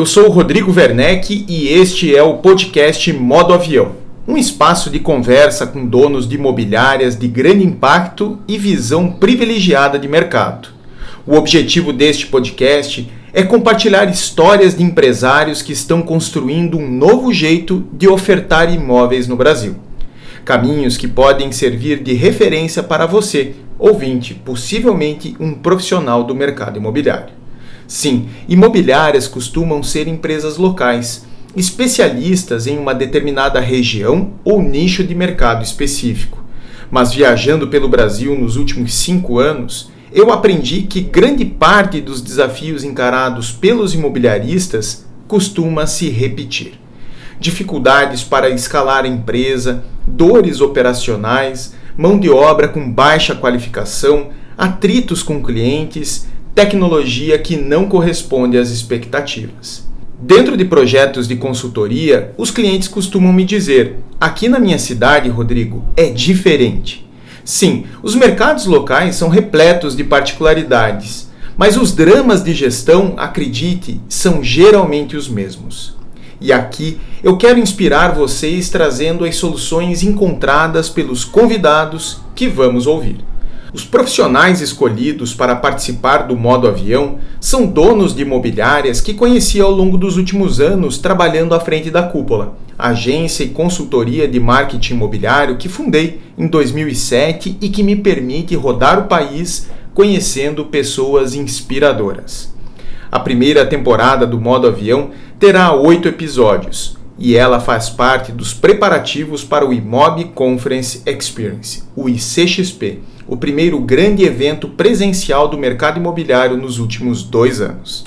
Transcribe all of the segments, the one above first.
Eu sou o Rodrigo Werneck e este é o podcast Modo Avião, um espaço de conversa com donos de imobiliárias de grande impacto e visão privilegiada de mercado. O objetivo deste podcast é compartilhar histórias de empresários que estão construindo um novo jeito de ofertar imóveis no Brasil. Caminhos que podem servir de referência para você, ouvinte, possivelmente um profissional do mercado imobiliário. Sim, imobiliárias costumam ser empresas locais, especialistas em uma determinada região ou nicho de mercado específico. Mas viajando pelo Brasil nos últimos cinco anos, eu aprendi que grande parte dos desafios encarados pelos imobiliaristas costuma se repetir. Dificuldades para escalar a empresa, dores operacionais, mão de obra com baixa qualificação, atritos com clientes, tecnologia que não corresponde às expectativas. Dentro de projetos de consultoria, os clientes costumam me dizer: aqui na minha cidade, Rodrigo, é diferente. Sim, os mercados locais são repletos de particularidades, mas os dramas de gestão, acredite, são geralmente os mesmos. E aqui eu quero inspirar vocês trazendo as soluções encontradas pelos convidados que vamos ouvir. Os profissionais escolhidos para participar do modo avião são donos de imobiliárias que conheci ao longo dos últimos anos trabalhando à frente da Cúpula, agência e consultoria de marketing imobiliário que fundei em 2007 e que me permite rodar o país conhecendo pessoas inspiradoras. A primeira temporada do modo avião terá oito episódios e ela faz parte dos preparativos para o Imob Conference Experience, o ICXP o primeiro grande evento presencial do mercado imobiliário nos últimos dois anos.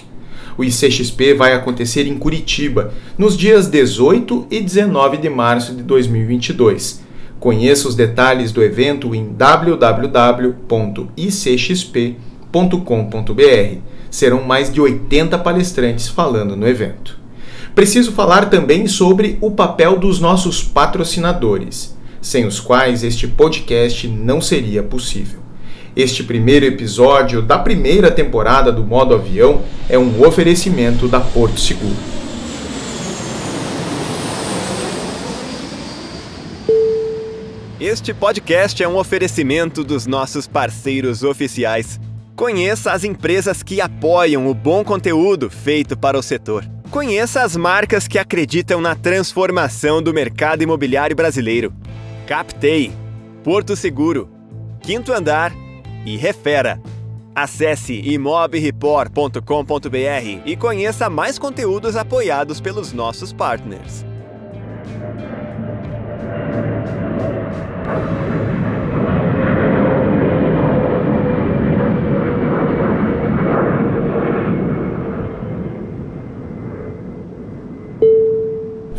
O ICXP vai acontecer em Curitiba, nos dias 18 e 19 de março de 2022. Conheça os detalhes do evento em www.icxp.com.br. Serão mais de 80 palestrantes falando no evento. Preciso falar também sobre o papel dos nossos patrocinadores sem os quais este podcast não seria possível. Este primeiro episódio da primeira temporada do Modo Avião é um oferecimento da Porto Seguro. Este podcast é um oferecimento dos nossos parceiros oficiais. Conheça as empresas que apoiam o bom conteúdo feito para o setor. Conheça as marcas que acreditam na transformação do mercado imobiliário brasileiro. Captei, Porto Seguro, Quinto Andar e Refera. Acesse imobreport.com.br e conheça mais conteúdos apoiados pelos nossos partners.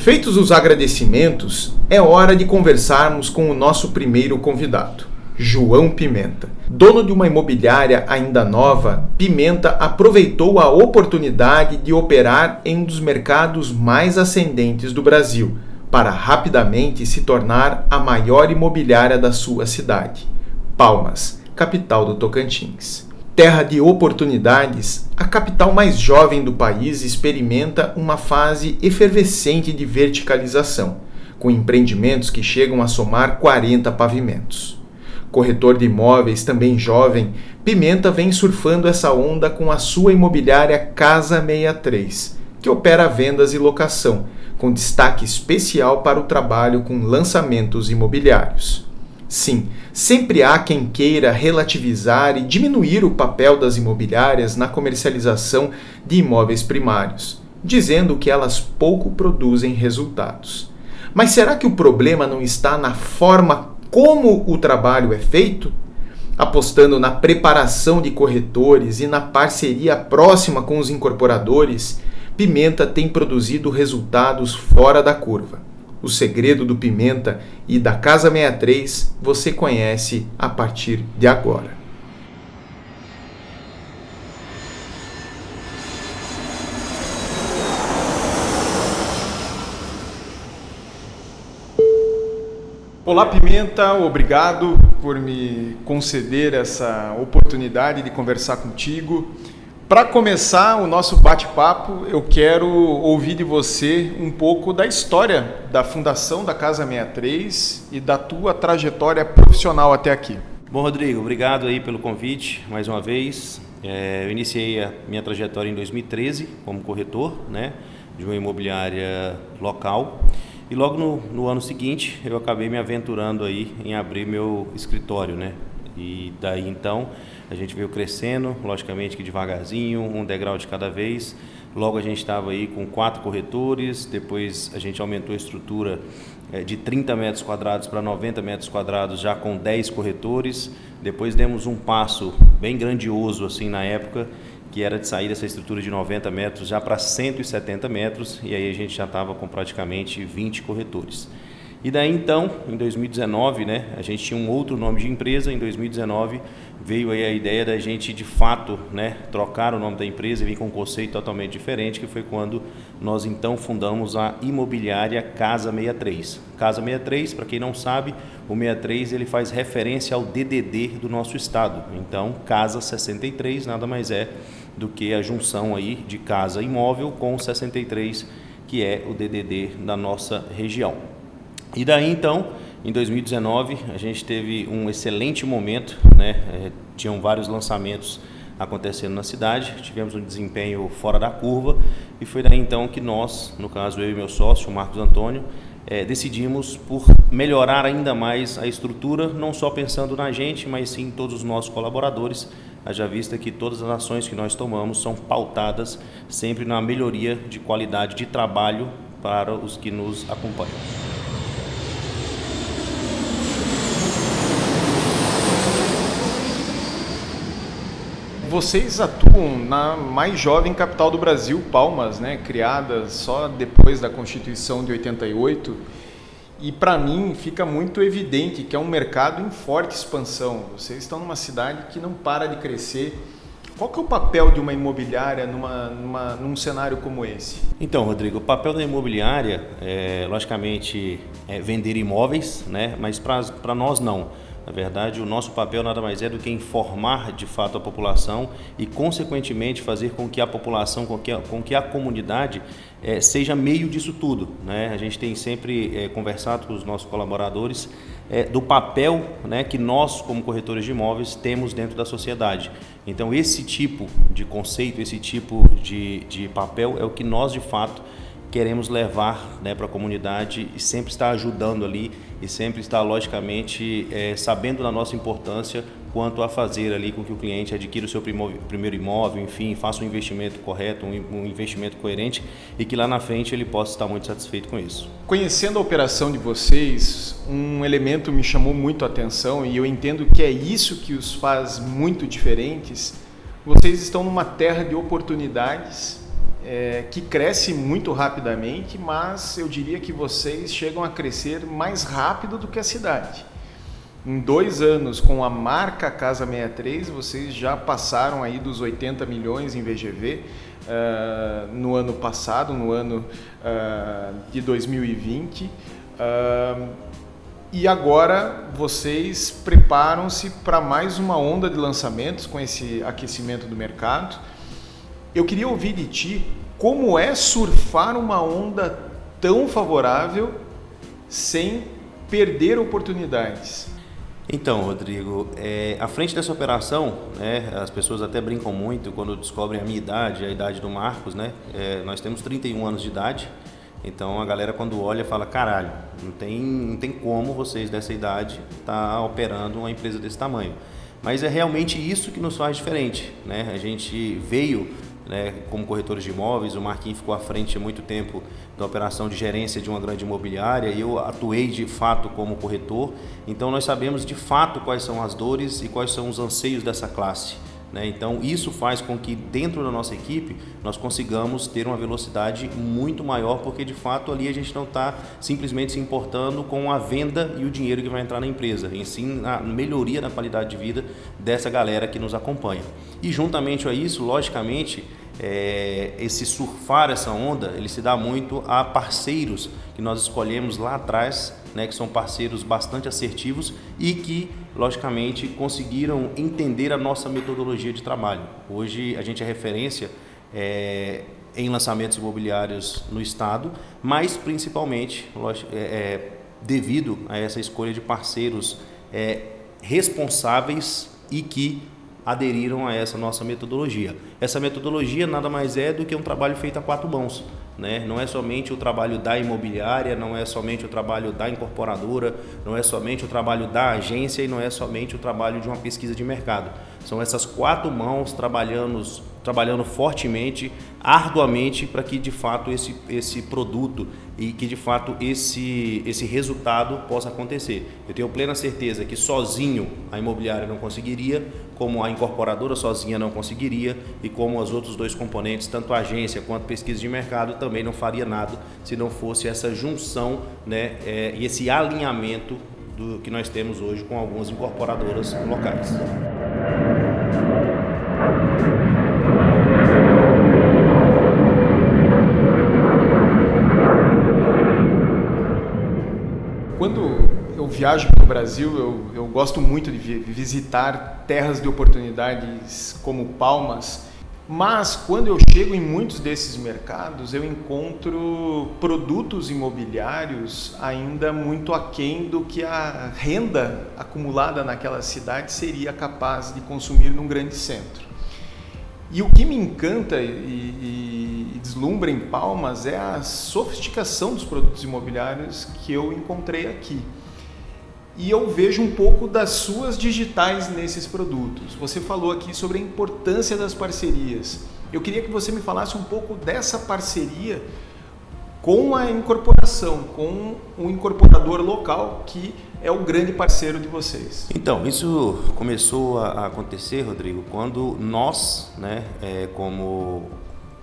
Feitos os agradecimentos, é hora de conversarmos com o nosso primeiro convidado, João Pimenta. Dono de uma imobiliária ainda nova, Pimenta aproveitou a oportunidade de operar em um dos mercados mais ascendentes do Brasil, para rapidamente se tornar a maior imobiliária da sua cidade, Palmas, capital do Tocantins. Terra de oportunidades, a capital mais jovem do país experimenta uma fase efervescente de verticalização, com empreendimentos que chegam a somar 40 pavimentos. Corretor de imóveis também jovem, Pimenta vem surfando essa onda com a sua imobiliária Casa 63, que opera vendas e locação, com destaque especial para o trabalho com lançamentos imobiliários. Sim, sempre há quem queira relativizar e diminuir o papel das imobiliárias na comercialização de imóveis primários, dizendo que elas pouco produzem resultados. Mas será que o problema não está na forma como o trabalho é feito? Apostando na preparação de corretores e na parceria próxima com os incorporadores, Pimenta tem produzido resultados fora da curva. O segredo do Pimenta e da Casa 63 você conhece a partir de agora. Olá Pimenta, obrigado por me conceder essa oportunidade de conversar contigo. Para começar o nosso bate-papo, eu quero ouvir de você um pouco da história da fundação da Casa 63 e da tua trajetória profissional até aqui. Bom, Rodrigo, obrigado aí pelo convite mais uma vez. É, eu iniciei a minha trajetória em 2013 como corretor né, de uma imobiliária local. E logo no, no, ano seguinte eu acabei me aventurando aí em abrir meu escritório, né? E daí então a gente veio crescendo, logicamente que devagarzinho, um degrau de cada vez. Logo a gente estava aí com quatro corretores, depois a gente aumentou a estrutura é, de 30 metros quadrados para 90 metros quadrados já com 10 corretores. Depois demos um passo bem grandioso assim na época que era de sair dessa estrutura de 90 metros já para 170 metros, e aí a gente já estava com praticamente 20 corretores. E daí então, em 2019, né, a gente tinha um outro nome de empresa, em 2019 veio aí a ideia da gente de fato, né, trocar o nome da empresa e vir com um conceito totalmente diferente, que foi quando nós então fundamos a imobiliária Casa 63. Casa 63, para quem não sabe, o 63 ele faz referência ao DDD do nosso estado. Então, Casa 63 nada mais é do que a junção aí de casa imóvel com o 63, que é o DDD da nossa região. E daí então, em 2019, a gente teve um excelente momento, né? É, tinham vários lançamentos acontecendo na cidade, tivemos um desempenho fora da curva e foi daí então que nós, no caso eu e meu sócio, Marcos Antônio, é, decidimos por melhorar ainda mais a estrutura, não só pensando na gente, mas sim em todos os nossos colaboradores, haja vista que todas as ações que nós tomamos são pautadas sempre na melhoria de qualidade de trabalho para os que nos acompanham. Vocês atuam na mais jovem capital do Brasil, Palmas, né, criada só depois da Constituição de 88. E para mim fica muito evidente que é um mercado em forte expansão. Vocês estão numa cidade que não para de crescer. Qual que é o papel de uma imobiliária numa, numa, num cenário como esse? Então, Rodrigo, o papel da imobiliária é, logicamente, é vender imóveis, né? mas para nós não. Na verdade, o nosso papel nada mais é do que informar de fato a população e, consequentemente, fazer com que a população, com que a, com que a comunidade é, seja meio disso tudo. Né? A gente tem sempre é, conversado com os nossos colaboradores é, do papel né, que nós, como corretores de imóveis, temos dentro da sociedade. Então, esse tipo de conceito, esse tipo de, de papel é o que nós, de fato, queremos levar né, para a comunidade e sempre estar ajudando ali e sempre estar, logicamente, é, sabendo da nossa importância quanto a fazer ali com que o cliente adquira o seu primeiro imóvel, enfim, faça um investimento correto, um investimento coerente e que lá na frente ele possa estar muito satisfeito com isso. Conhecendo a operação de vocês, um elemento me chamou muito a atenção e eu entendo que é isso que os faz muito diferentes. Vocês estão numa terra de oportunidades é, que cresce muito rapidamente, mas eu diria que vocês chegam a crescer mais rápido do que a cidade. Em dois anos, com a marca Casa 63, vocês já passaram aí dos 80 milhões em VGV. Uh, é, no ano passado, no ano uh, de 2020. Uh, é, e agora vocês preparam-se para mais uma onda de lançamentos com esse aquecimento do mercado. Eu queria ouvir de ti como é surfar uma onda tão favorável sem perder oportunidades. Então, Rodrigo, é, à frente dessa operação, né, as pessoas até brincam muito quando descobrem a minha idade, a idade do Marcos, né? É, nós temos 31 anos de idade, então a galera quando olha fala, caralho, não tem, não tem como vocês dessa idade estar tá operando uma empresa desse tamanho. Mas é realmente isso que nos faz diferente, né? A gente veio né, como corretores de imóveis. O Marquinhos ficou à frente há muito tempo da operação de gerência de uma grande imobiliária e eu atuei de fato como corretor. Então nós sabemos de fato quais são as dores e quais são os anseios dessa classe. Né? Então, isso faz com que dentro da nossa equipe nós consigamos ter uma velocidade muito maior, porque de fato ali a gente não está simplesmente se importando com a venda e o dinheiro que vai entrar na empresa, em sim a melhoria da qualidade de vida dessa galera que nos acompanha. E juntamente a isso, logicamente, é, esse surfar essa onda, ele se dá muito a parceiros que nós escolhemos lá atrás né, que são parceiros bastante assertivos e que, logicamente, conseguiram entender a nossa metodologia de trabalho. Hoje a gente é referência é, em lançamentos imobiliários no estado, mas principalmente é, devido a essa escolha de parceiros responsáveis e que aderiram a essa nossa metodologia. Essa metodologia nada mais é do que um trabalho feito a quatro mãos. Né? Não é somente o trabalho da imobiliária, não é somente o trabalho da incorporadora, não é somente o trabalho da agência e não é somente o trabalho de uma pesquisa de mercado. São essas quatro mãos trabalhando, trabalhando fortemente, arduamente, para que de fato esse, esse produto e que de fato esse, esse resultado possa acontecer. Eu tenho plena certeza que sozinho a imobiliária não conseguiria, como a incorporadora sozinha não conseguiria e como os outros dois componentes, tanto a agência quanto a pesquisa de mercado, também não faria nada se não fosse essa junção né, é, e esse alinhamento do que nós temos hoje com algumas incorporadoras locais. Eu viajo pelo Brasil, eu, eu gosto muito de visitar terras de oportunidades como Palmas mas quando eu chego em muitos desses mercados, eu encontro produtos imobiliários ainda muito aquém do que a renda acumulada naquela cidade seria capaz de consumir num grande centro. E o que me encanta e, e deslumbra em Palmas é a sofisticação dos produtos imobiliários que eu encontrei aqui e eu vejo um pouco das suas digitais nesses produtos. Você falou aqui sobre a importância das parcerias. Eu queria que você me falasse um pouco dessa parceria com a incorporação, com o incorporador local que é o grande parceiro de vocês. Então, isso começou a acontecer, Rodrigo, quando nós, né, é, como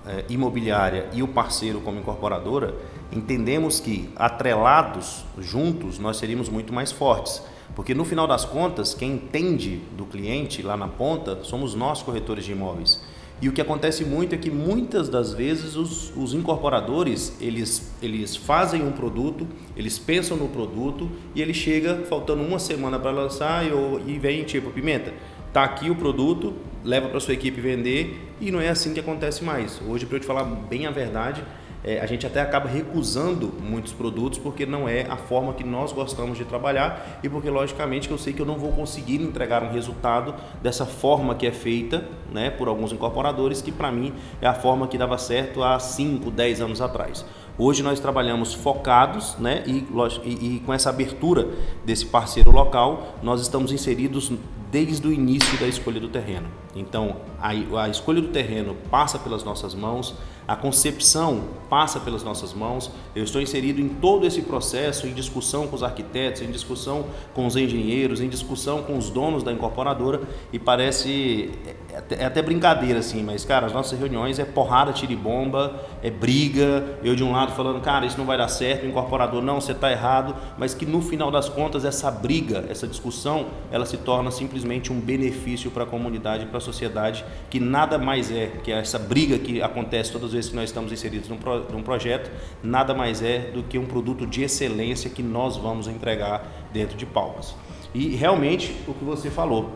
é, imobiliária e o parceiro como incorporadora, entendemos que atrelados, juntos, nós seríamos muito mais fortes. Porque no final das contas, quem entende do cliente lá na ponta somos nós, corretores de imóveis. E o que acontece muito é que muitas das vezes os, os, incorporadores eles, eles fazem um produto, eles pensam no produto e ele chega faltando uma semana para lançar e, e vem tipo, Pimenta, tá aqui o produto, leva para sua equipe vender e não é assim que acontece mais. Hoje, para eu te falar bem a verdade, é, a gente até acaba recusando muitos produtos porque não é a forma que nós gostamos de trabalhar e porque logicamente eu sei que eu não vou conseguir entregar um resultado dessa forma que é feita né, por alguns incorporadores que para mim é a forma que dava certo há 5, 10 anos atrás. Hoje nós trabalhamos focados né, e, e, e com essa abertura desse parceiro local, nós estamos inseridos desde o início da escolha do terreno. Então, a, a escolha do terreno passa pelas nossas mãos, a concepção passa pelas nossas mãos. Eu estou inserido em todo esse processo, em discussão com os arquitetos, em discussão com os engenheiros, em discussão com os donos da incorporadora e parece é até, é brincadeira assim, mas cara, as nossas reuniões é porrada, tira e bomba, é briga. Eu de um lado falando, cara, isso não vai dar certo, o incorporador não, você está errado, mas que no final das contas essa briga, essa discussão, ela se torna simplesmente um benefício para a comunidade, para a sociedade, que nada mais é que essa briga que acontece todas as vezes vezes que nós estamos inseridos num, pro, num projeto, nada mais é do que um produto de excelência que nós vamos entregar dentro de Palmas. E realmente o que você falou,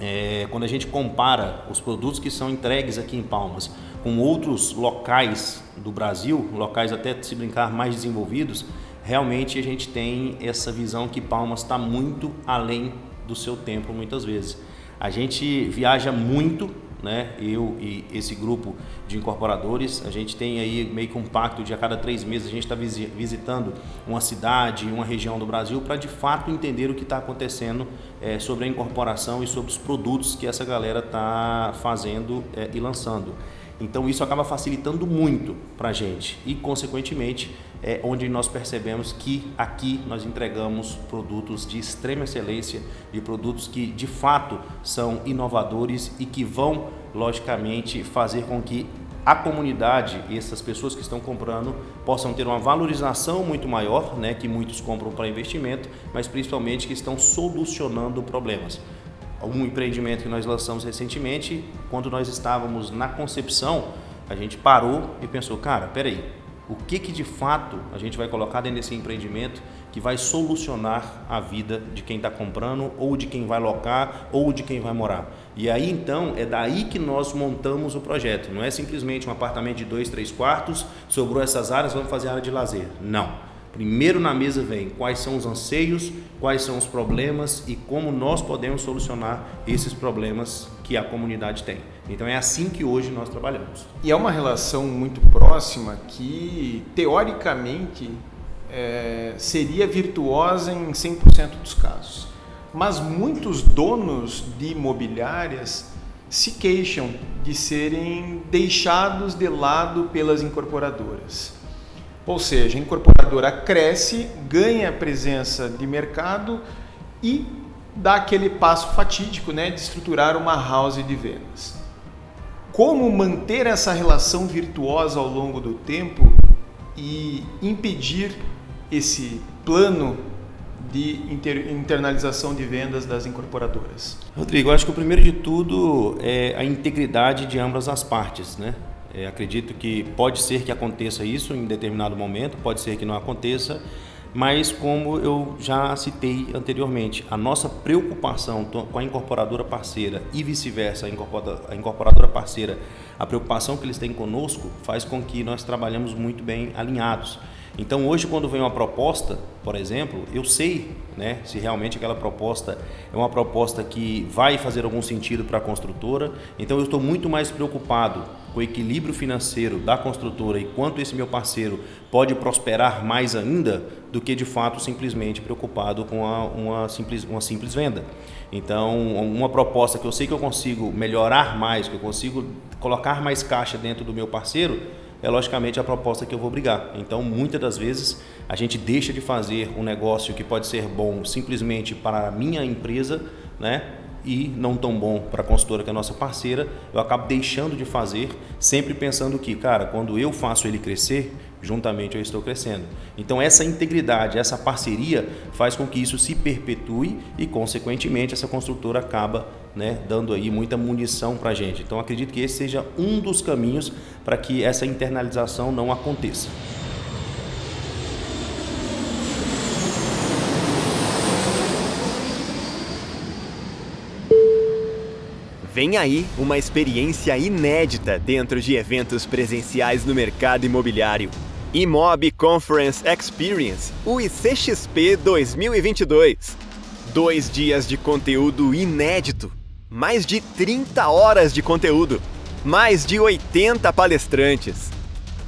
é, quando a gente compara os produtos que são entregues aqui em Palmas com outros locais do Brasil, locais até se brincar mais desenvolvidos, realmente a gente tem essa visão que Palmas está muito além do seu tempo muitas vezes. A gente viaja muito né? Eu e esse grupo de incorporadores, a gente tem aí meio que um pacto de a cada três meses a gente está visitando uma cidade, uma região do Brasil para de fato entender o que está acontecendo é, sobre a incorporação e sobre os produtos que essa galera está fazendo é, e lançando. Então isso acaba facilitando muito para a gente e, consequentemente, é onde nós percebemos que aqui nós entregamos produtos de extrema excelência e produtos que de fato são inovadores e que vão, logicamente, fazer com que a comunidade, essas pessoas que estão comprando, possam ter uma valorização muito maior, né, que muitos compram para investimento, mas principalmente que estão solucionando problemas. Um empreendimento que nós lançamos recentemente, quando nós estávamos na concepção, a gente parou e pensou, cara, peraí, o que, que de fato a gente vai colocar dentro desse empreendimento que vai solucionar a vida de quem está comprando, ou de quem vai locar, ou de quem vai morar. E aí então é daí que nós montamos o projeto. Não é simplesmente um apartamento de dois, três quartos, sobrou essas áreas, vamos fazer área de lazer. Não. Primeiro na mesa vem quais são os anseios, quais são os problemas e como nós podemos solucionar esses problemas que a comunidade tem. Então é assim que hoje nós trabalhamos. E é uma relação muito próxima que, teoricamente, é, seria virtuosa em 100% dos casos. Mas muitos donos de imobiliárias se queixam de serem deixados de lado pelas incorporadoras. Ou seja, a incorporadora cresce, ganha presença de mercado e dá aquele passo fatídico né, de estruturar uma house de vendas. Como manter essa relação virtuosa ao longo do tempo e impedir esse plano de internalização de vendas das incorporadoras? Rodrigo, acho que o primeiro de tudo é a integridade de ambas as partes, né? É, acredito que pode ser que aconteça isso em determinado momento, pode ser que não aconteça, mas como eu já citei anteriormente, a nossa preocupação com a incorporadora parceira e vice-versa, a incorporadora parceira, a preocupação que eles têm conosco faz com que nós trabalhemos muito bem alinhados. Então hoje quando vem uma proposta, por exemplo, eu sei né, se realmente aquela proposta é uma proposta que vai fazer algum sentido para a construtora. Então eu estou muito mais preocupado com o equilíbrio financeiro da construtora e quanto esse meu parceiro pode prosperar mais ainda do que de fato simplesmente preocupado com a, uma, simples, uma simples venda. Então, uma proposta que eu sei que eu consigo melhorar mais, que eu consigo colocar mais caixa dentro do meu parceiro, é logicamente a proposta que eu vou brigar. Então, muitas das vezes, a gente deixa de fazer um negócio que pode ser bom simplesmente para a minha empresa, né? E não tão bom para a consultora que é a nossa parceira, eu acabo deixando de fazer, sempre pensando que, cara, quando eu faço ele crescer, juntamente eu estou crescendo. Então essa integridade, essa parceria faz com que isso se perpetue e consequentemente essa construtora acaba né, dando aí muita munição para a gente. Então acredito que esse seja um dos caminhos para que essa internalização não aconteça. Vem aí uma experiência inédita dentro de eventos presenciais no mercado imobiliário. Imob Conference Experience, o ICXP 2022. Dois dias de conteúdo inédito mais de 30 horas de conteúdo, mais de 80 palestrantes.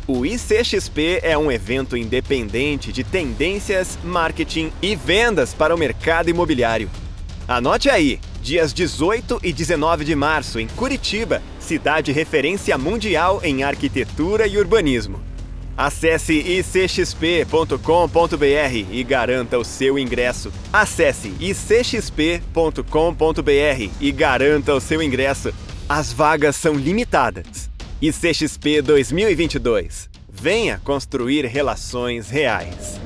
O ICXP é um evento independente de tendências, marketing e vendas para o mercado imobiliário. Anote aí, dias 18 e 19 de março, em Curitiba, cidade referência mundial em arquitetura e urbanismo. Acesse icxp.com.br e garanta o seu ingresso. Acesse icxp.com.br e garanta o seu ingresso. As vagas são limitadas. ICXP 2022. Venha construir relações reais.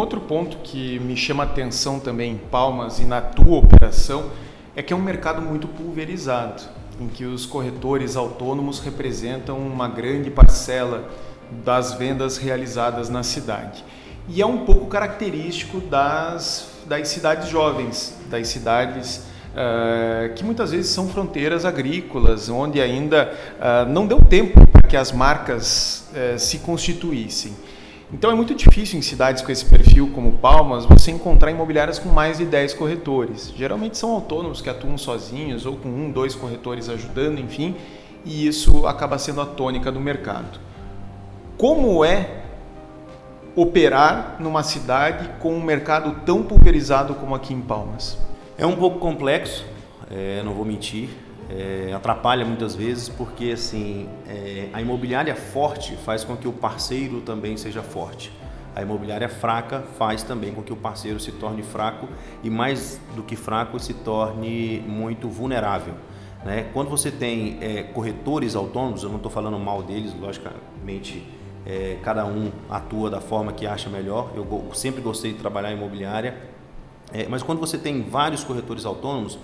Outro ponto que me chama atenção também em Palmas e na tua operação é que é um mercado muito pulverizado, em que os corretores autônomos representam uma grande parcela das vendas realizadas na cidade. E é um pouco característico das, das cidades jovens, das cidades uh, que muitas vezes são fronteiras agrícolas, onde ainda uh, não deu tempo para que as marcas uh, se constituíssem. Então é muito difícil em cidades com esse perfil como Palmas você encontrar imobiliárias com mais de 10 corretores. Geralmente são autônomos que atuam sozinhos ou com um, dois corretores ajudando, enfim, e isso acaba sendo a tônica do mercado. Como é operar numa cidade com um mercado tão pulverizado como aqui em Palmas? É um pouco complexo, é, não vou mentir. É, atrapalha muitas vezes porque assim é, a imobiliária forte faz com que o parceiro também seja forte. A imobiliária fraca faz também com que o parceiro se torne fraco e mais do que fraco se torne muito vulnerável. Né? Quando você tem é, corretores autônomos, eu não estou falando mal deles, logicamente é, cada um atua da forma que acha melhor. Eu sempre gostei de trabalhar em imobiliária, é, mas quando você tem vários corretores autônomos,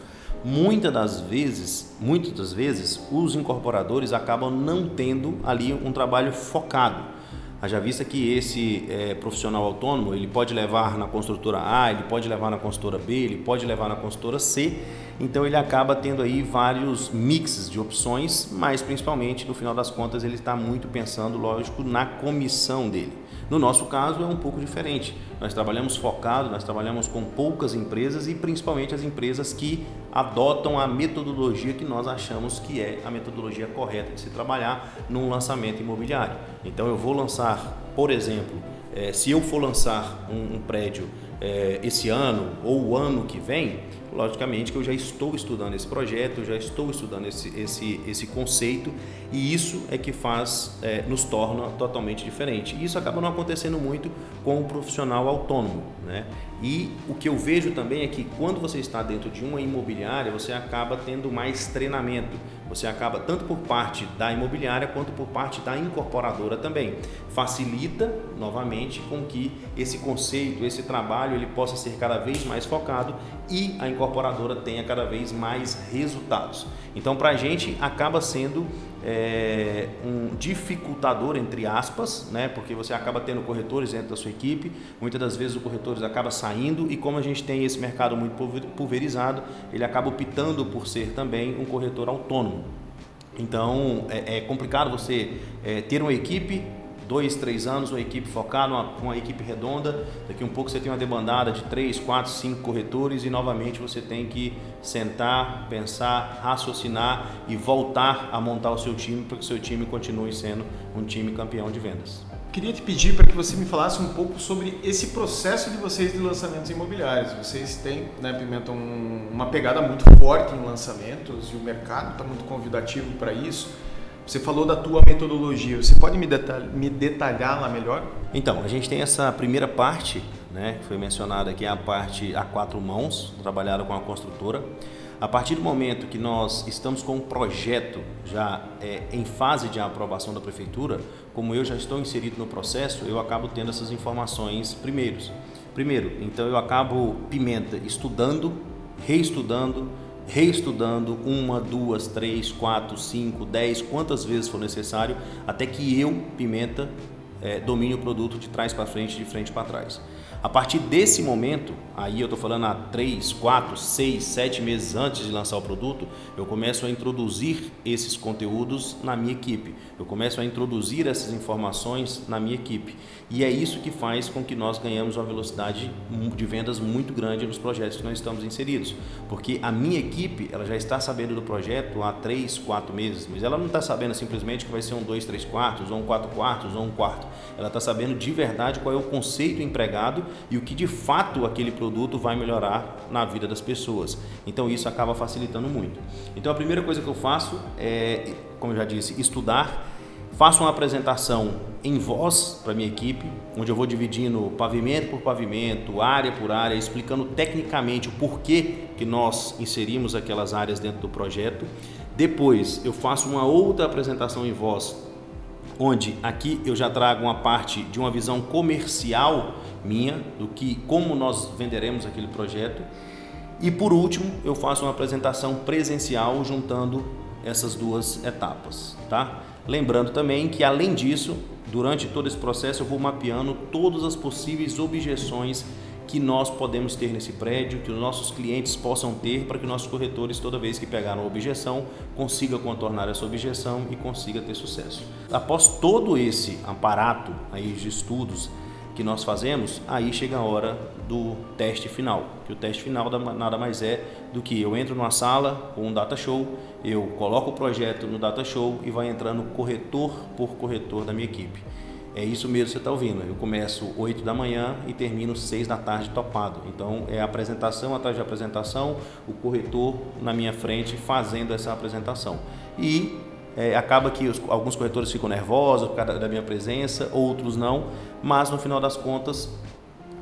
muitas das vezes, muitas das vezes, os incorporadores acabam não tendo ali um trabalho focado. Haja vista que esse é, profissional autônomo ele pode levar na construtora A, ele pode levar na construtora B, ele pode levar na construtora C, então ele acaba tendo aí vários mixes de opções, mas principalmente no final das contas ele está muito pensando, lógico, na comissão dele. No nosso caso é um pouco diferente. Nós trabalhamos focado, nós trabalhamos com poucas empresas e principalmente as empresas que adotam a metodologia que nós achamos que é a metodologia correta de se trabalhar num lançamento imobiliário. Então eu vou lançar, por exemplo, é, se eu for lançar um, um prédio é, esse ano ou o ano que vem, logicamente que eu já estou estudando esse projeto, já estou estudando esse, esse, esse conceito e isso é que faz, é, nos torna totalmente diferente. E isso acaba não acontecendo muito com o profissional autônomo. Né? E o que eu vejo também é que quando você está dentro de uma imobiliária, você acaba tendo mais treinamento. Você acaba, tanto por parte da imobiliária quanto por parte da incorporadora também. Facilita, novamente, com que esse conceito, esse trabalho, ele possa ser cada vez mais focado e a incorporadora tenha cada vez mais resultados. Então, para a gente, acaba sendo é, um dificultador, entre aspas, né? porque você acaba tendo corretores dentro da sua equipe, muitas das vezes o corretor acaba saindo e como a gente tem esse mercado muito pulverizado, ele acaba optando por ser também um corretor autônomo. Então é, é complicado você é, ter uma equipe dois, três anos, uma equipe focada, uma, uma, equipe redonda. Daqui um pouco você tem uma demandada de três, quatro, cinco corretores e novamente você tem que sentar, pensar, raciocinar e voltar a montar o seu time para que o seu time continue sendo um time campeão de vendas. Queria te pedir para que você me falasse um pouco sobre esse processo de vocês de lançamentos imobiliários. Vocês têm, né, Pimenta, um, uma pegada muito forte em lançamentos e o mercado está muito convidativo para isso. Você falou da tua metodologia, você pode me, detalhar, me melhor? Então, a gente tem essa primeira parte, né, que foi mencionada aqui, a parte a quatro mãos, trabalhada com a construtora. A partir do momento que nós estamos com um projeto já é, em fase de aprovação da prefeitura, como eu já estou inserido no processo, eu acabo tendo essas informações primeiros. Primeiro, então eu acabo, Pimenta, estudando, reestudando, reestudando uma, duas, três, quatro, cinco, dez, quantas vezes for necessário, até que eu, Pimenta, é, domine o produto de trás para frente, de frente para trás. A partir desse momento, aí eu estou falando há 3, 4, 6, 7 meses antes de lançar o produto, eu começo a introduzir esses conteúdos na minha equipe. Eu começo a introduzir essas informações na minha equipe. E é isso que faz com que nós ganhamos uma velocidade de vendas muito grande nos projetos que nós estamos inseridos. Porque a minha equipe, ela já está sabendo do projeto há 3, 4 meses, mas ela não está sabendo simplesmente que vai ser um 2, 3 quartos, ou um 4 quartos, ou um quarto. Ela está sabendo de verdade qual é o conceito empregado e o que de fato aquele produto vai melhorar na vida das pessoas. Então isso acaba facilitando muito. Então a primeira coisa que eu faço é, como eu já disse, estudar. Faço uma apresentação em voz para minha equipe, onde eu vou dividindo pavimento por pavimento, área por área, explicando tecnicamente o porquê que nós inserimos aquelas áreas dentro do projeto. Depois eu faço uma outra apresentação em voz onde aqui eu já trago uma parte de uma visão comercial minha do que como nós venderemos aquele projeto. E por último, eu faço uma apresentação presencial juntando essas duas etapas, tá? Lembrando também que além disso, durante todo esse processo eu vou mapeando todas as possíveis objeções que nós podemos ter nesse prédio, que os nossos clientes possam ter, para que nossos corretores, toda vez que pegaram uma objeção, consiga contornar essa objeção e consiga ter sucesso. Após todo esse aparato aí de estudos que nós fazemos, aí chega a hora do teste final. Que o teste final nada mais é do que eu entro numa sala com um data show, eu coloco o projeto no data show e vai entrando corretor por corretor da minha equipe. É isso mesmo que você está ouvindo. Eu começo 8 da manhã e termino 6 da tarde topado. Então é apresentação atrás de apresentação, o corretor na minha frente fazendo essa apresentação. E é, acaba que os, alguns corretores ficam nervosos por causa da minha presença, outros não, mas no final das contas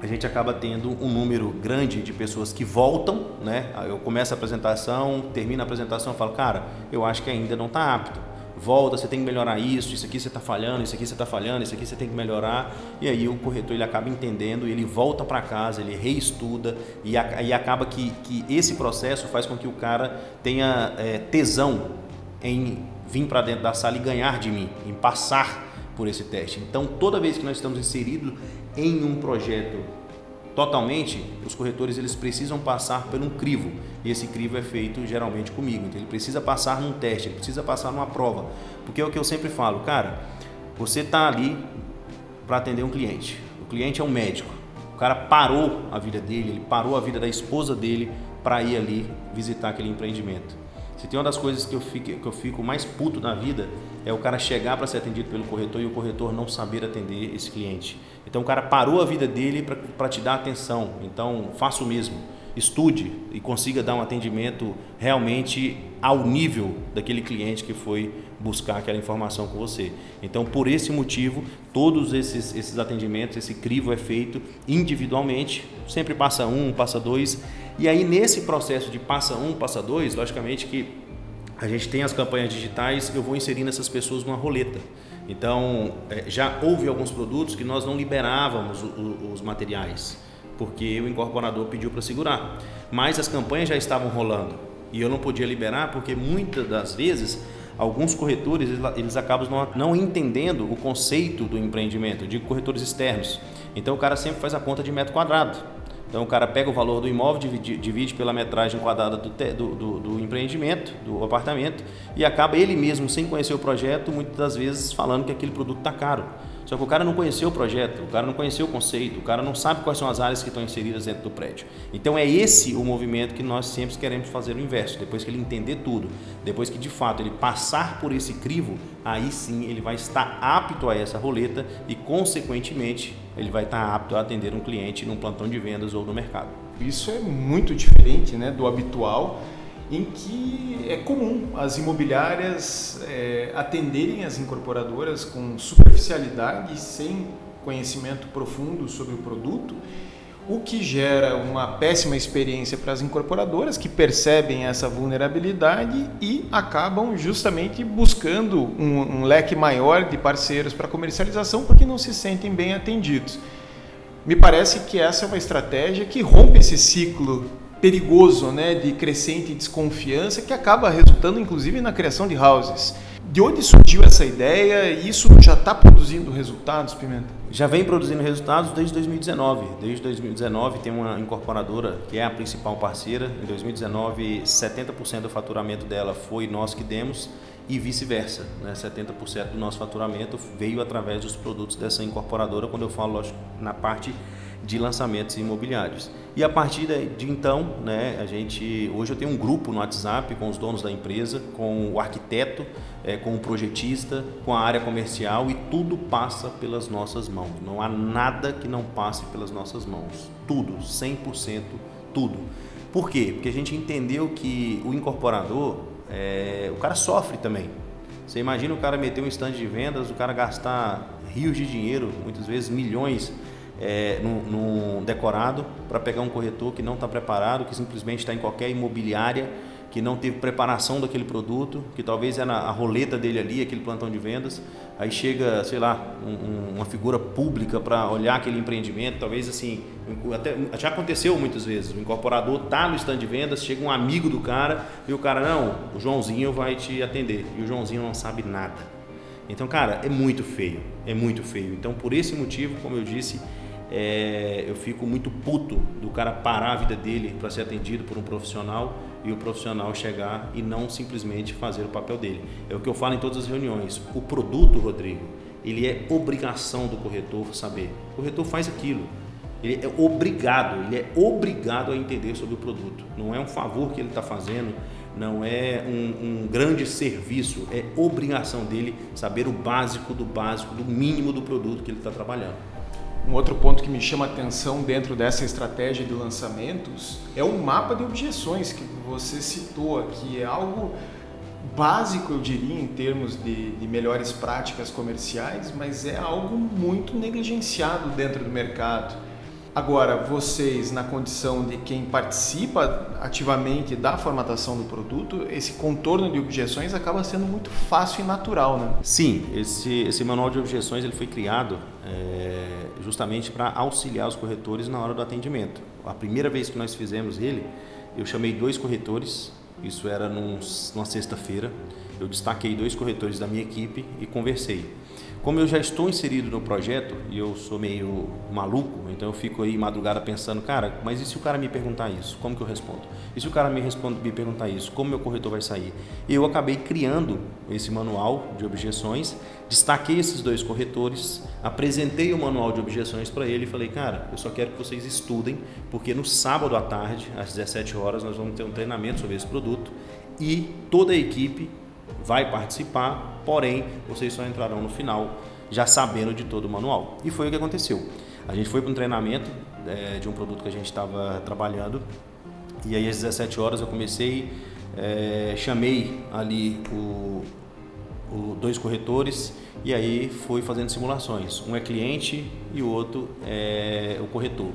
a gente acaba tendo um número grande de pessoas que voltam, né? Eu começo a apresentação, termino a apresentação falo, cara, eu acho que ainda não está apto volta, você tem que melhorar isso, isso aqui você está falhando, isso aqui você está falhando, isso aqui você tem que melhorar. E aí o corretor ele acaba entendendo, ele volta para casa, ele reestuda e, a, e acaba que, que esse processo faz com que o cara tenha é, tesão em vir para dentro da sala e ganhar de mim, em passar por esse teste. Então, toda vez que nós estamos inseridos em um projeto totalmente, os corretores eles precisam passar por um crivo. E esse crivo é feito geralmente comigo. Então ele precisa passar num teste, ele precisa passar numa prova. Porque é o que eu sempre falo, cara, você está ali para atender um cliente. O cliente é um médico. O cara parou a vida dele, ele parou a vida da esposa dele para ir ali visitar aquele empreendimento. Se tem uma das coisas que eu fico, que eu fico mais puto na vida é o cara chegar para ser atendido pelo corretor e o corretor não saber atender esse cliente. Então o cara parou a vida dele para te dar atenção. Então faça o mesmo. Estude e consiga dar um atendimento realmente ao nível daquele cliente que foi buscar aquela informação com você. Então, por esse motivo, todos esses, esses atendimentos, esse crivo é feito individualmente, sempre passa um, passa dois, e aí nesse processo de passa um, passa dois, logicamente que a gente tem as campanhas digitais, eu vou inserindo essas pessoas numa roleta. Então, é, já houve alguns produtos que nós não liberávamos os materiais, porque o incorporador pediu para segurar. Mas as campanhas já estavam rolando e eu não podia liberar porque muitas das vezes alguns corretores eles acabam não, entendendo o conceito do empreendimento, de corretores externos. Então o cara sempre faz a conta de metro quadrado. Então o cara pega o valor do imóvel, divide, divide pela metragem quadrada do, do, do, do, empreendimento, do apartamento, e acaba ele mesmo, sem conhecer o projeto, muitas das vezes falando que aquele produto está caro. Só que o cara não conheceu o projeto, o cara não conheceu o conceito, o cara não sabe quais são as áreas que estão inseridas dentro do prédio. Então é esse o movimento que nós sempre queremos fazer o inverso. Depois que ele entender tudo, depois que de fato ele passar por esse crivo, aí sim ele vai estar apto a essa roleta e, consequentemente, ele vai estar apto a atender um cliente num plantão de vendas ou no mercado. Isso é muito diferente né, do habitual em que é comum as imobiliárias é, atenderem as incorporadoras com superficialidade, sem conhecimento profundo sobre o produto, o que gera uma péssima experiência para as incorporadoras que percebem essa vulnerabilidade e acabam justamente buscando um, um leque maior de parceiros para comercialização porque não se sentem bem atendidos. Me parece que essa é uma estratégia que rompe esse ciclo perigoso né, de crescente desconfiança que acaba resultando inclusive na criação de houses. De onde surgiu essa ideia? Isso já está produzindo resultados, Pimenta? Já vem produzindo resultados desde 2019. Desde 2019 tem uma incorporadora que é a principal parceira. Em 2019, 70% do faturamento dela foi nós que demos e vice-versa. Né? 70% do nosso faturamento veio através dos produtos dessa incorporadora, quando eu falo lógico, na parte de lançamentos imobiliários. E a partir de então, né, a gente hoje eu tenho um grupo no WhatsApp com os donos da empresa, com o arquiteto, é, com o projetista, com a área comercial e tudo passa pelas nossas mãos. Não há nada que não passe pelas nossas mãos. Tudo, 100% tudo. Por quê? Porque a gente entendeu que o incorporador, é, o cara sofre também. Você imagina o cara meter um stand de vendas, o cara gastar rios de dinheiro, muitas vezes milhões é, num, num decorado para pegar um corretor que não está preparado, que simplesmente está em qualquer imobiliária, que não teve preparação daquele produto, que talvez na a roleta dele ali, aquele plantão de vendas. Aí chega, sei lá, um, uma figura pública para olhar aquele empreendimento, talvez assim, até, já aconteceu muitas vezes. O incorporador tá no stand de vendas, chega um amigo do cara e o cara, não, o Joãozinho vai te atender. E o Joãozinho não sabe nada. Então, cara, é muito feio, é muito feio. Então, por esse motivo, como eu disse, é, eu fico muito puto do cara parar a vida dele para ser atendido por um profissional e o profissional chegar e não simplesmente fazer o papel dele. É o que eu falo em todas as reuniões. O produto, Rodrigo, ele é obrigação do corretor saber. O corretor faz aquilo. Ele é obrigado, ele é obrigado a entender sobre o produto. Não é um favor que ele está fazendo, não é um, um, grande serviço, é obrigação dele saber o básico do básico, do mínimo do produto que ele está trabalhando. Um outro ponto que me chama atenção dentro dessa estratégia de lançamentos é o mapa de objeções que você citou aqui. É algo básico, eu diria, em termos de, de, melhores práticas comerciais, mas é algo muito negligenciado dentro do mercado. Agora, vocês, na condição de quem participa ativamente da formatação do produto, esse contorno de objeções acaba sendo muito fácil e natural, né? Sim, esse, esse manual de objeções ele foi criado é, justamente para auxiliar os corretores na hora do atendimento. A primeira vez que nós fizemos ele, eu chamei dois corretores, isso era num, numa sexta-feira, eu destaquei dois corretores da minha equipe e conversei. Como eu já estou inserido no projeto e eu sou meio maluco, então eu fico aí madrugada pensando, cara, mas e se o cara me perguntar isso? Como que eu respondo? E se o cara me, responde, me perguntar isso? Como meu corretor vai sair? E eu acabei criando esse manual de objeções, destaquei esses dois corretores, apresentei o manual de objeções para ele e falei, cara, eu só quero que vocês estudem, porque no sábado à tarde, às 17 horas, nós vamos ter um treinamento sobre esse produto e toda a equipe vai participar, porém vocês só entrarão no final já sabendo de todo o manual. E foi o que aconteceu. A gente foi para um treinamento é, de um produto que a gente estava trabalhando e aí às 17 horas eu comecei, é, chamei ali o, o, dois corretores e aí fui fazendo simulações. Um é cliente e o outro é o corretor.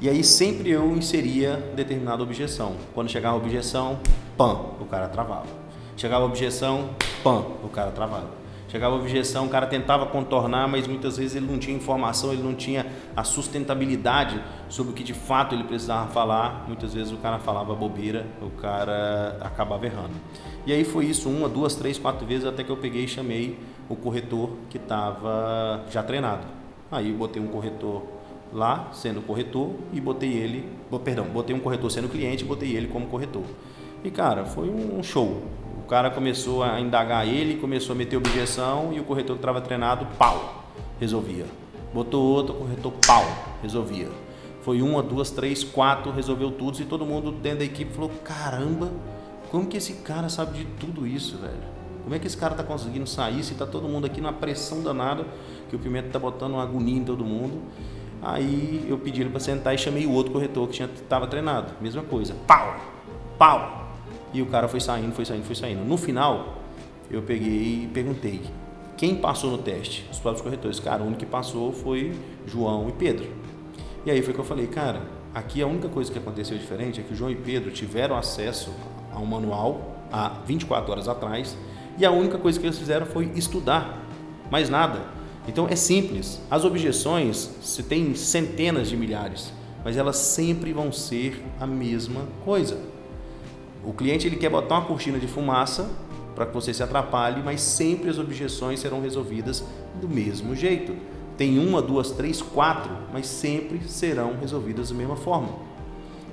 E aí sempre eu inseria determinada objeção. Quando chegava a objeção, pam, o cara travava. Chegava a objeção, pam, o cara travava. Chegava a objeção, o cara tentava contornar, mas muitas vezes ele não tinha informação, ele não tinha a sustentabilidade sobre o que de fato ele precisava falar. Muitas vezes o cara falava bobeira, o cara acabava errando. E aí foi isso, uma, duas, três, quatro vezes, até que eu peguei e chamei o corretor que estava já treinado. Aí botei um corretor lá, sendo corretor, e botei ele, perdão, botei um corretor sendo cliente e botei ele como corretor. E cara, foi um show cara começou a indagar ele, começou a meter objeção e o corretor que estava treinado, pau, resolvia. Botou outro, corretor, pau, resolvia. Foi uma, duas, três, quatro, resolveu tudo e todo mundo dentro da equipe falou: caramba, como que esse cara sabe de tudo isso, velho? Como é que esse cara tá conseguindo sair se tá todo mundo aqui numa pressão danada, que o Pimenta tá botando uma agonia em todo mundo? Aí eu pedi ele para sentar e chamei o outro corretor que estava treinado. Mesma coisa. Pau! Pau! E o cara foi saindo, foi saindo, foi saindo. No final, eu peguei e perguntei: quem passou no teste? Os próprios corretores. Cara, o único que passou foi João e Pedro. E aí foi que eu falei: cara, aqui a única coisa que aconteceu diferente é que o João e Pedro tiveram acesso ao manual há 24 horas atrás e a única coisa que eles fizeram foi estudar, mais nada. Então é simples. As objeções, se tem centenas de milhares, mas elas sempre vão ser a mesma coisa. O cliente ele quer botar uma cortina de fumaça para que você se atrapalhe, mas sempre as objeções serão resolvidas do mesmo jeito. Tem uma, duas, três, quatro, mas sempre serão resolvidas da mesma forma.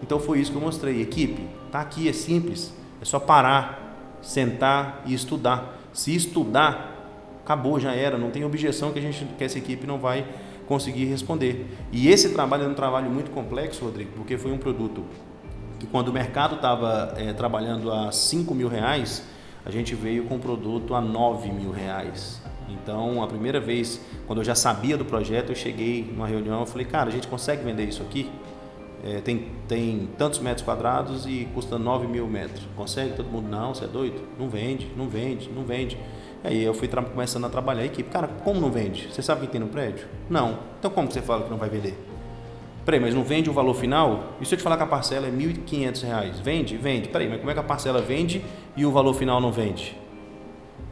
Então foi isso que eu mostrei. Equipe, tá aqui, é simples. É só parar, sentar e estudar. Se estudar, acabou, já era. Não tem objeção que a gente, que essa equipe não vai conseguir responder. E esse trabalho é um trabalho muito complexo, Rodrigo, porque foi um produto que quando o mercado estava é, trabalhando a 5 mil reais, a gente veio com o produto a 9 mil reais. Então, a primeira vez, quando eu já sabia do projeto, eu cheguei numa reunião e falei, cara, a gente consegue vender isso aqui? É, tem, tem tantos metros quadrados e custa 9 mil metros. Consegue? Todo mundo, não, você é doido? Não vende, não vende, não vende. Aí eu fui começando a trabalhar a equipe. Cara, como não vende? Você sabe que tem no prédio? Não. Então como você fala que não vai vender? Peraí, mas não vende o valor final? E se eu te falar que a parcela é R$ 1.500? Vende? Vende. Peraí, mas como é que a parcela vende e o valor final não vende?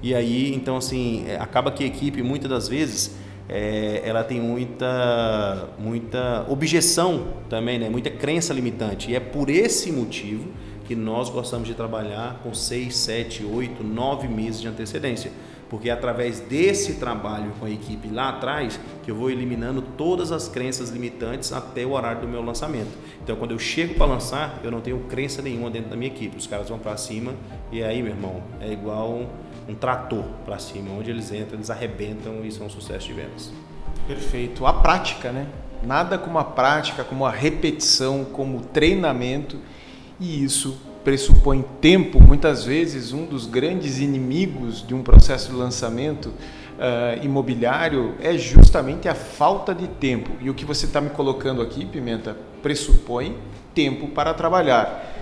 E aí, então, assim, é, acaba que a equipe, muitas das vezes, é, ela tem muita, muita objeção também, né? muita crença limitante. E é por esse motivo que nós gostamos de trabalhar com 6, 7, 8, 9 meses de antecedência. Porque é através desse trabalho com a equipe lá atrás que eu vou eliminando todas as crenças limitantes até o horário do meu lançamento. Então, quando eu chego para lançar, eu não tenho crença nenhuma dentro da minha equipe. Os caras vão para cima e aí, meu irmão, é igual um, trator para cima, onde eles entram, eles arrebentam e são um sucesso de vendas. Perfeito. A prática, né? Nada como a prática, como a repetição, como treinamento, e isso pressupõe tempo. Muitas vezes, um dos grandes inimigos de um processo de lançamento uh, imobiliário é justamente a falta de tempo. E o que você está me colocando aqui, Pimenta, pressupõe tempo para trabalhar.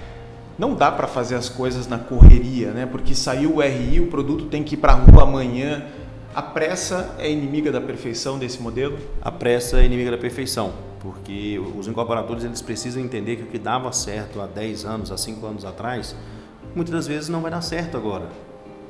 Não dá para fazer as coisas na correria, né? Porque saiu o RI, o produto tem que ir para a rua amanhã. A pressa é inimiga da perfeição desse modelo? A pressa é inimiga da perfeição porque os incorporadores eles precisam entender que o que dava certo há 10 anos, há 5 anos atrás, muitas das vezes não vai dar certo agora.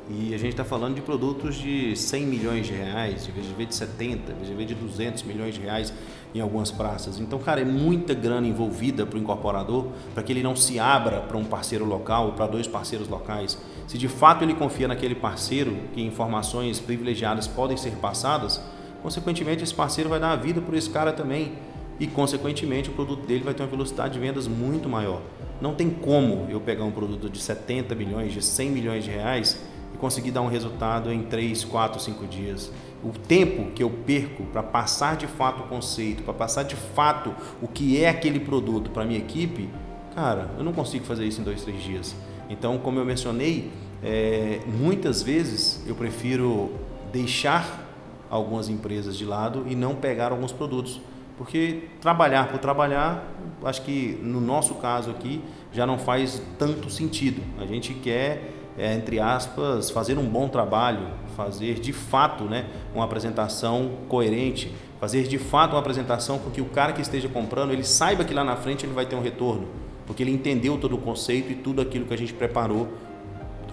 E a gente está falando de produtos de 100 milhões de reais, de VGV de 70, VGV de 200 milhões de reais em algumas praças. Então, cara, é muita grana envolvida para o incorporador para que ele não se abra para um parceiro local ou para dois parceiros locais. Se de fato ele confia naquele parceiro que informações privilegiadas podem ser passadas, consequentemente esse parceiro vai dar a vida por esse cara também e, consequentemente, o produto dele vai ter uma velocidade de vendas muito maior. Não tem como eu pegar um produto de 70 milhões, de 100 milhões de reais e conseguir dar um resultado em 3, 4, 5 dias. O tempo que eu perco para passar de fato o conceito, para passar de fato o que é aquele produto para minha equipe, cara, eu não consigo fazer isso em 2, 3 dias. Então, como eu mencionei, é, muitas vezes eu prefiro deixar algumas empresas de lado e não pegar alguns produtos porque trabalhar por trabalhar, acho que no nosso caso aqui já não faz tanto sentido. A gente quer, é, entre aspas, fazer um bom trabalho, fazer de fato né, uma apresentação coerente, fazer de fato uma apresentação com que o cara que esteja comprando ele saiba que lá na frente ele vai ter um retorno, porque ele entendeu todo o conceito e tudo aquilo que a gente preparou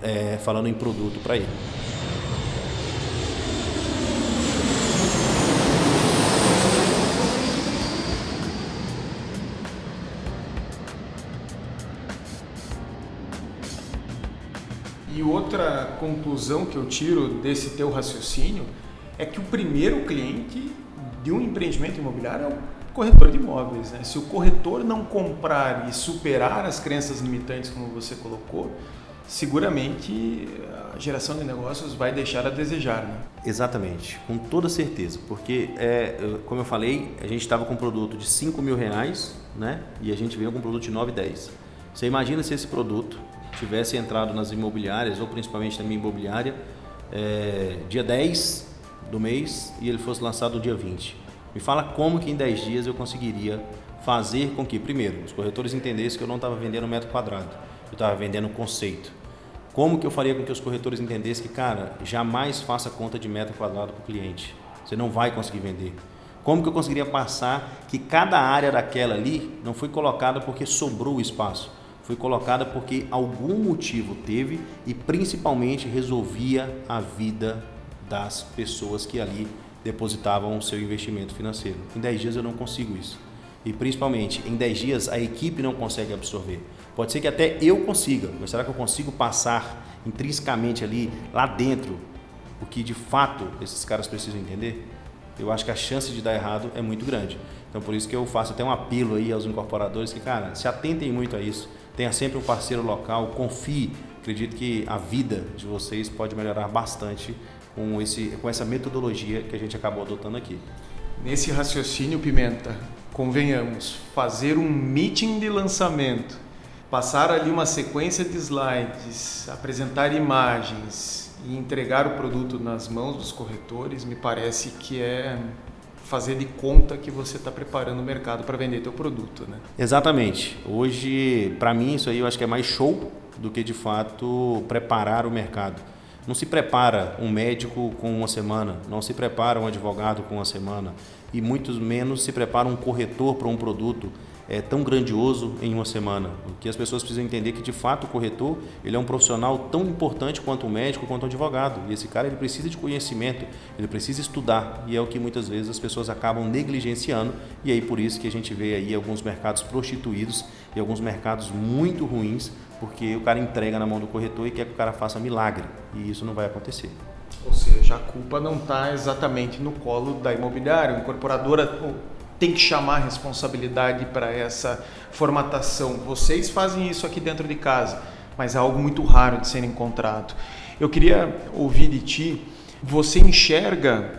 é, falando em produto para ele. Outra conclusão que eu tiro desse teu raciocínio é que o primeiro cliente de um empreendimento imobiliário é o corretor de imóveis. Né? Se o corretor não comprar e superar as crenças limitantes, como você colocou, seguramente a geração de negócios vai deixar a desejar. Né? Exatamente, com toda certeza, porque é, como eu falei, a gente estava com um produto de 5 mil reais né? e a gente veio com um produto de 9, 10. Você imagina se esse produto tivesse entrado nas imobiliárias, ou principalmente na minha imobiliária, é, dia 10 do mês e ele fosse lançado dia 20. Me fala como que em 10 dias eu conseguiria fazer com que, primeiro, os corretores entendessem que eu não estava vendendo metro quadrado, eu estava vendendo conceito. Como que eu faria com que os corretores entendessem que, cara, jamais faça conta de metro quadrado para o cliente. Você não vai conseguir vender. Como que eu conseguiria passar que cada área daquela ali não foi colocada porque sobrou o espaço, foi colocada porque algum motivo teve e principalmente resolvia a vida das pessoas que ali depositavam o seu investimento financeiro. Em 10 dias eu não consigo isso. E principalmente, em 10 dias a equipe não consegue absorver. Pode ser que até eu consiga, mas será que eu consigo passar intrinsecamente ali, lá dentro, o que de fato esses caras precisam entender? Eu acho que a chance de dar errado é muito grande. Então por isso que eu faço até um apelo aí aos incorporadores que, cara, se atentem muito a isso tenha sempre um parceiro local, confie. Acredito que a vida de vocês pode melhorar bastante com, esse, com essa metodologia que a gente acabou adotando aqui. Nesse raciocínio, Pimenta, convenhamos, fazer um meeting de lançamento, passar ali uma sequência de slides, apresentar imagens e entregar o produto nas mãos dos corretores, me parece que é fazer de conta que você está preparando o mercado para vender teu produto, né? Exatamente. Hoje, para mim, isso aí eu acho que é mais show do que de fato preparar o mercado. Não se prepara um médico com uma semana, não se prepara um advogado com uma semana e muito menos se prepara um corretor para um produto é, tão grandioso em uma semana. O que as pessoas precisam entender que de fato o corretor ele é um profissional tão importante quanto o médico, quanto o advogado. E esse cara ele precisa de conhecimento, ele precisa estudar e é o que muitas vezes as pessoas acabam negligenciando e aí por isso que a gente vê aí alguns mercados prostituídos e alguns mercados muito ruins porque o cara entrega na mão do corretor e quer que o cara faça milagre e isso não vai acontecer. Ou seja, a culpa não está exatamente no colo da imobiliária. Incorporadora tem que chamar a responsabilidade para essa formatação. Vocês fazem isso aqui dentro de casa, mas é algo muito raro de ser encontrado. Eu queria ouvir de ti, você enxerga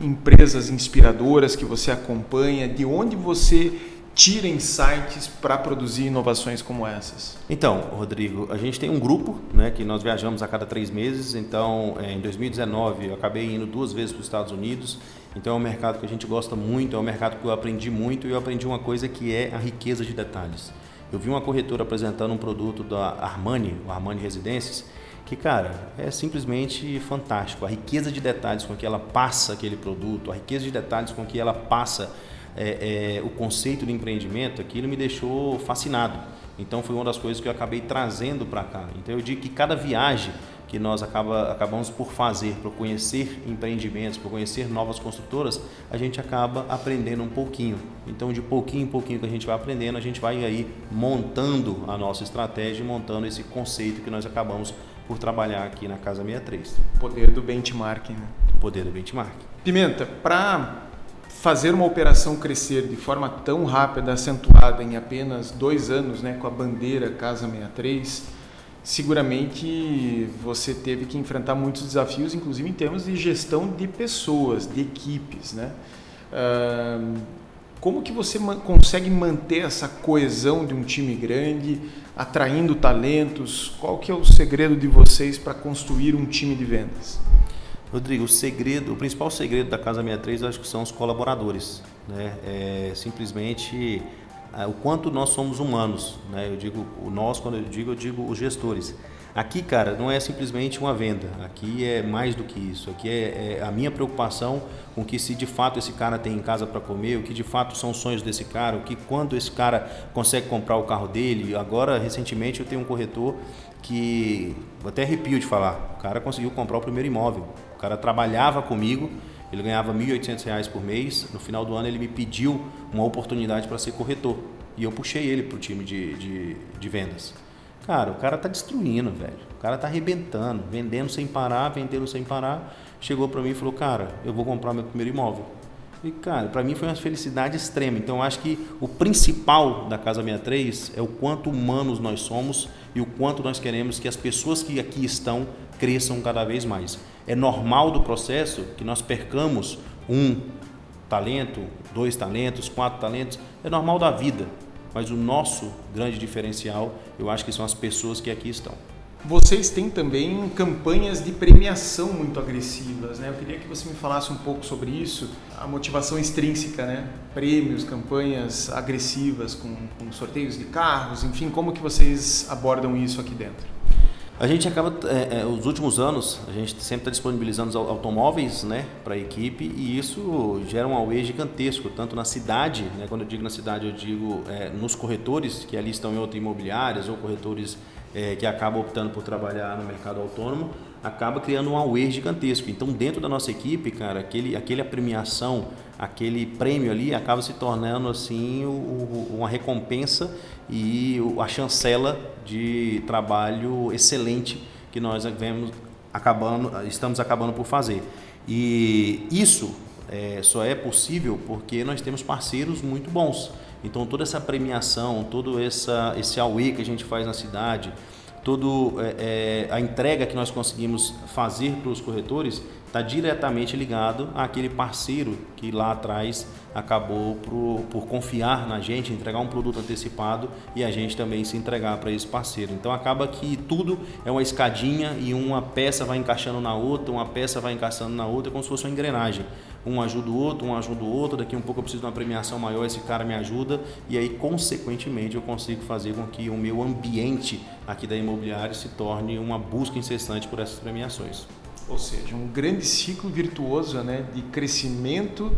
empresas inspiradoras que você acompanha, de onde você tira insights para produzir inovações como essas? Então, Rodrigo, a gente tem um grupo, né, que nós viajamos a cada três meses. Então, é, em 2019, eu acabei indo duas vezes para os Estados Unidos. Então, é um mercado que a gente gosta muito, é um mercado que eu aprendi muito e eu aprendi uma coisa que é a riqueza de detalhes. Eu vi uma corretora apresentando um produto da Armani, o Armani Residências, que, cara, é simplesmente fantástico. A riqueza de detalhes com que ela passa aquele produto, a riqueza de detalhes com que ela passa é, é, o conceito de empreendimento, aquilo me deixou fascinado. Então foi uma das coisas que eu acabei trazendo para cá. Então eu digo que cada viagem que nós acaba, acabamos por fazer, por conhecer empreendimentos, por conhecer novas construtoras, a gente acaba aprendendo um pouquinho. Então, de pouquinho em pouquinho que a gente vai aprendendo, a gente vai aí montando a nossa estratégia, montando esse conceito que nós acabamos por trabalhar aqui na Casa 63. O poder do benchmarking. Né? O poder do benchmarking. Pimenta, para fazer uma operação crescer de forma tão rápida, acentuada em apenas dois anos, né, com a bandeira Casa 63, seguramente você teve que enfrentar muitos desafios, inclusive em termos de gestão de pessoas, de equipes, né? como que você consegue manter essa coesão de um time grande, atraindo talentos? Qual que é o segredo de vocês para construir um time de vendas? Rodrigo, o segredo, o principal segredo da Casa 63 acho que são os colaboradores, né? É simplesmente é, o quanto nós somos humanos, né? Eu digo o nós quando eu digo eu digo os gestores. Aqui, cara, não é simplesmente uma venda. Aqui é mais do que isso. Aqui é, é a minha preocupação com que se de fato esse cara tem em casa para comer, o que de fato são os sonhos desse cara, o que quando esse cara consegue comprar o carro dele. Agora, recentemente, eu tenho um corretor que até arrepio de falar. O cara conseguiu comprar o primeiro imóvel. O cara trabalhava comigo, ele ganhava R$ 1.800 por mês. No final do ano, ele me pediu uma oportunidade para ser corretor. E eu puxei ele para o time de, de, de, vendas. Cara, o cara tá destruindo, velho. O cara tá arrebentando, vendendo sem parar, vendendo sem parar. Chegou para mim e falou: Cara, eu vou comprar meu primeiro imóvel. E, cara, para mim foi uma felicidade extrema. Então, eu acho que o principal da Casa 63 é o quanto humanos nós somos e o quanto nós queremos que as pessoas que aqui estão cresçam cada vez mais. É normal do processo que nós percamos um talento, dois talentos, quatro talentos, é normal da vida. Mas o nosso grande diferencial, eu acho que são as pessoas que aqui estão. Vocês têm também campanhas de premiação muito agressivas, né? Eu queria que você me falasse um pouco sobre isso, a motivação extrínseca, né? Prêmios, campanhas agressivas com, com sorteios de carros, enfim, como que vocês abordam isso aqui dentro? A gente acaba, é, é, os últimos anos, a gente sempre está disponibilizando automóveis né, para a equipe e isso gera um auê gigantesco, tanto na cidade, né, quando eu digo na cidade, eu digo é, nos corretores, que ali estão em outras imobiliárias ou corretores é, que acabam optando por trabalhar no mercado autônomo, acaba criando um auê gigantesco. Então, dentro da nossa equipe, cara, aquele, aquele premiação, aquele prêmio ali acaba se tornando assim o, o, uma recompensa e a chancela de trabalho excelente que nós vemos acabando, estamos acabando por fazer. E isso é, só é possível porque nós temos parceiros muito bons. Então toda essa premiação, todo essa, esse AUE que a gente faz na cidade, toda é, é, a entrega que nós conseguimos fazer para os corretores está diretamente ligado àquele parceiro que lá atrás acabou por, por, confiar na gente, entregar um produto antecipado e a gente também se entregar para esse parceiro. Então acaba que tudo é uma escadinha e uma peça vai encaixando na outra, uma peça vai encaixando na outra, como se fosse uma engrenagem. Um ajuda o outro, um ajuda o outro, daqui um pouco eu preciso de uma premiação maior, esse cara me ajuda e aí consequentemente eu consigo fazer com que o meu ambiente aqui da imobiliária se torne uma busca incessante por essas premiações. Ou seja, um grande ciclo virtuoso né, de crescimento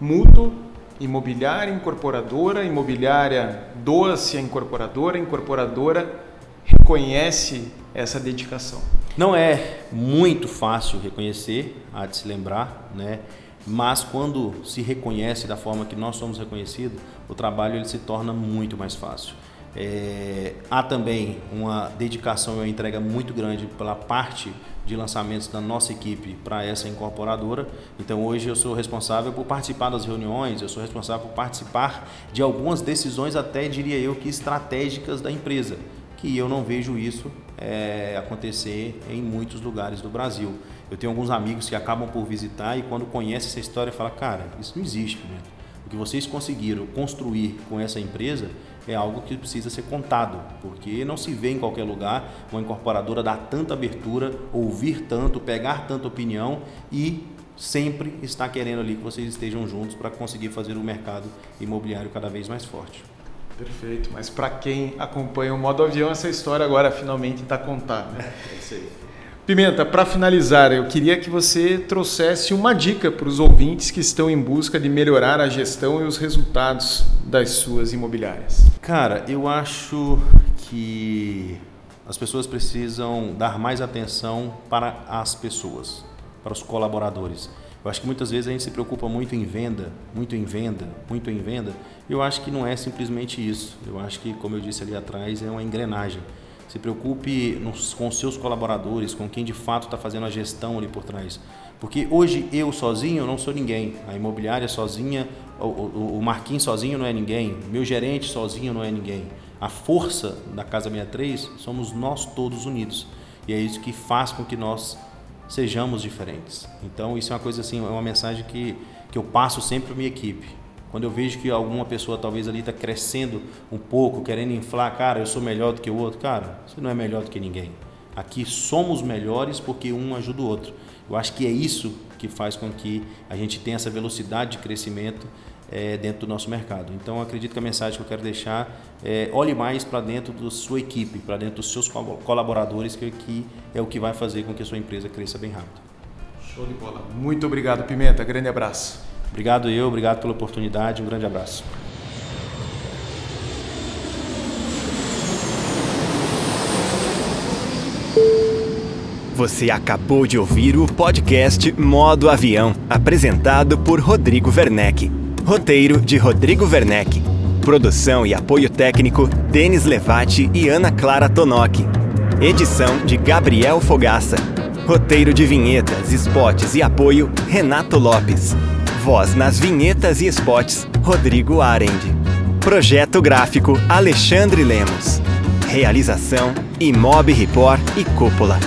mútuo, imobiliária, incorporadora, imobiliária doa-se à incorporadora, incorporadora reconhece essa dedicação. Não é muito fácil reconhecer, há de se lembrar, né? Mas quando se reconhece da forma que nós somos reconhecidos, o trabalho ele se torna muito mais fácil. É, há também uma dedicação e uma entrega muito grande pela parte de lançamentos da nossa equipe para essa incorporadora. Então hoje eu sou responsável por participar das reuniões, eu sou responsável por participar de algumas decisões, até diria eu que estratégicas da empresa, que eu não vejo isso é, acontecer em muitos lugares do Brasil. Eu tenho alguns amigos que acabam por visitar e quando conhecem essa história falam, cara, isso não existe, né? O que vocês conseguiram construir com essa empresa é algo que precisa ser contado, porque não se vê em qualquer lugar uma incorporadora dar tanta abertura, ouvir tanto, pegar tanta opinião e sempre estar querendo ali que vocês estejam juntos para conseguir fazer o mercado imobiliário cada vez mais forte. Perfeito, mas para quem acompanha o modo avião, essa história agora finalmente está contada. Né? É isso aí. Pimenta, para finalizar, eu queria que você trouxesse uma dica para os ouvintes que estão em busca de melhorar a gestão e os resultados das suas imobiliárias. Cara, eu acho que as pessoas precisam dar mais atenção para as pessoas, para os colaboradores. Eu acho que muitas vezes a gente se preocupa muito em venda, muito em venda, muito em venda. Eu acho que não é simplesmente isso. Eu acho que, como eu disse ali atrás, é uma engrenagem. Se preocupe nos, com seus colaboradores, com quem de fato está fazendo a gestão ali por trás. Porque hoje eu sozinho não sou ninguém. A imobiliária sozinha, o, o, o Marquinhos sozinho não é ninguém. Meu gerente sozinho não é ninguém. A força da Casa 63 somos nós todos unidos. E é isso que faz com que nós sejamos diferentes. Então isso é uma coisa assim, é uma mensagem que, que eu passo sempre para minha equipe. Quando eu vejo que alguma pessoa talvez ali está crescendo um pouco, querendo inflar, cara, eu sou melhor do que o outro, cara, você não é melhor do que ninguém. Aqui somos melhores porque um ajuda o outro. Eu acho que é isso que faz com que a gente tenha essa velocidade de crescimento é, dentro do nosso mercado. Então, acredito que a mensagem que eu quero deixar é olhe mais para dentro da sua equipe, para dentro dos seus colaboradores, que, que é o que vai fazer com que a sua empresa cresça bem rápido. Show de bola. Muito obrigado, Pimenta. Grande abraço. Obrigado eu, obrigado pela oportunidade, um grande abraço. Você acabou de ouvir o podcast Modo Avião, apresentado por Rodrigo Werneck. Roteiro de Rodrigo Werneck. Produção e apoio técnico Denis Levati e Ana Clara Tonoc. Edição de Gabriel Fogaça. Roteiro de vinhetas, spots e apoio Renato Lopes. Voz nas vinhetas e spots, Rodrigo Arend. Projeto gráfico Alexandre Lemos. Realização Imob Report e Cúpula.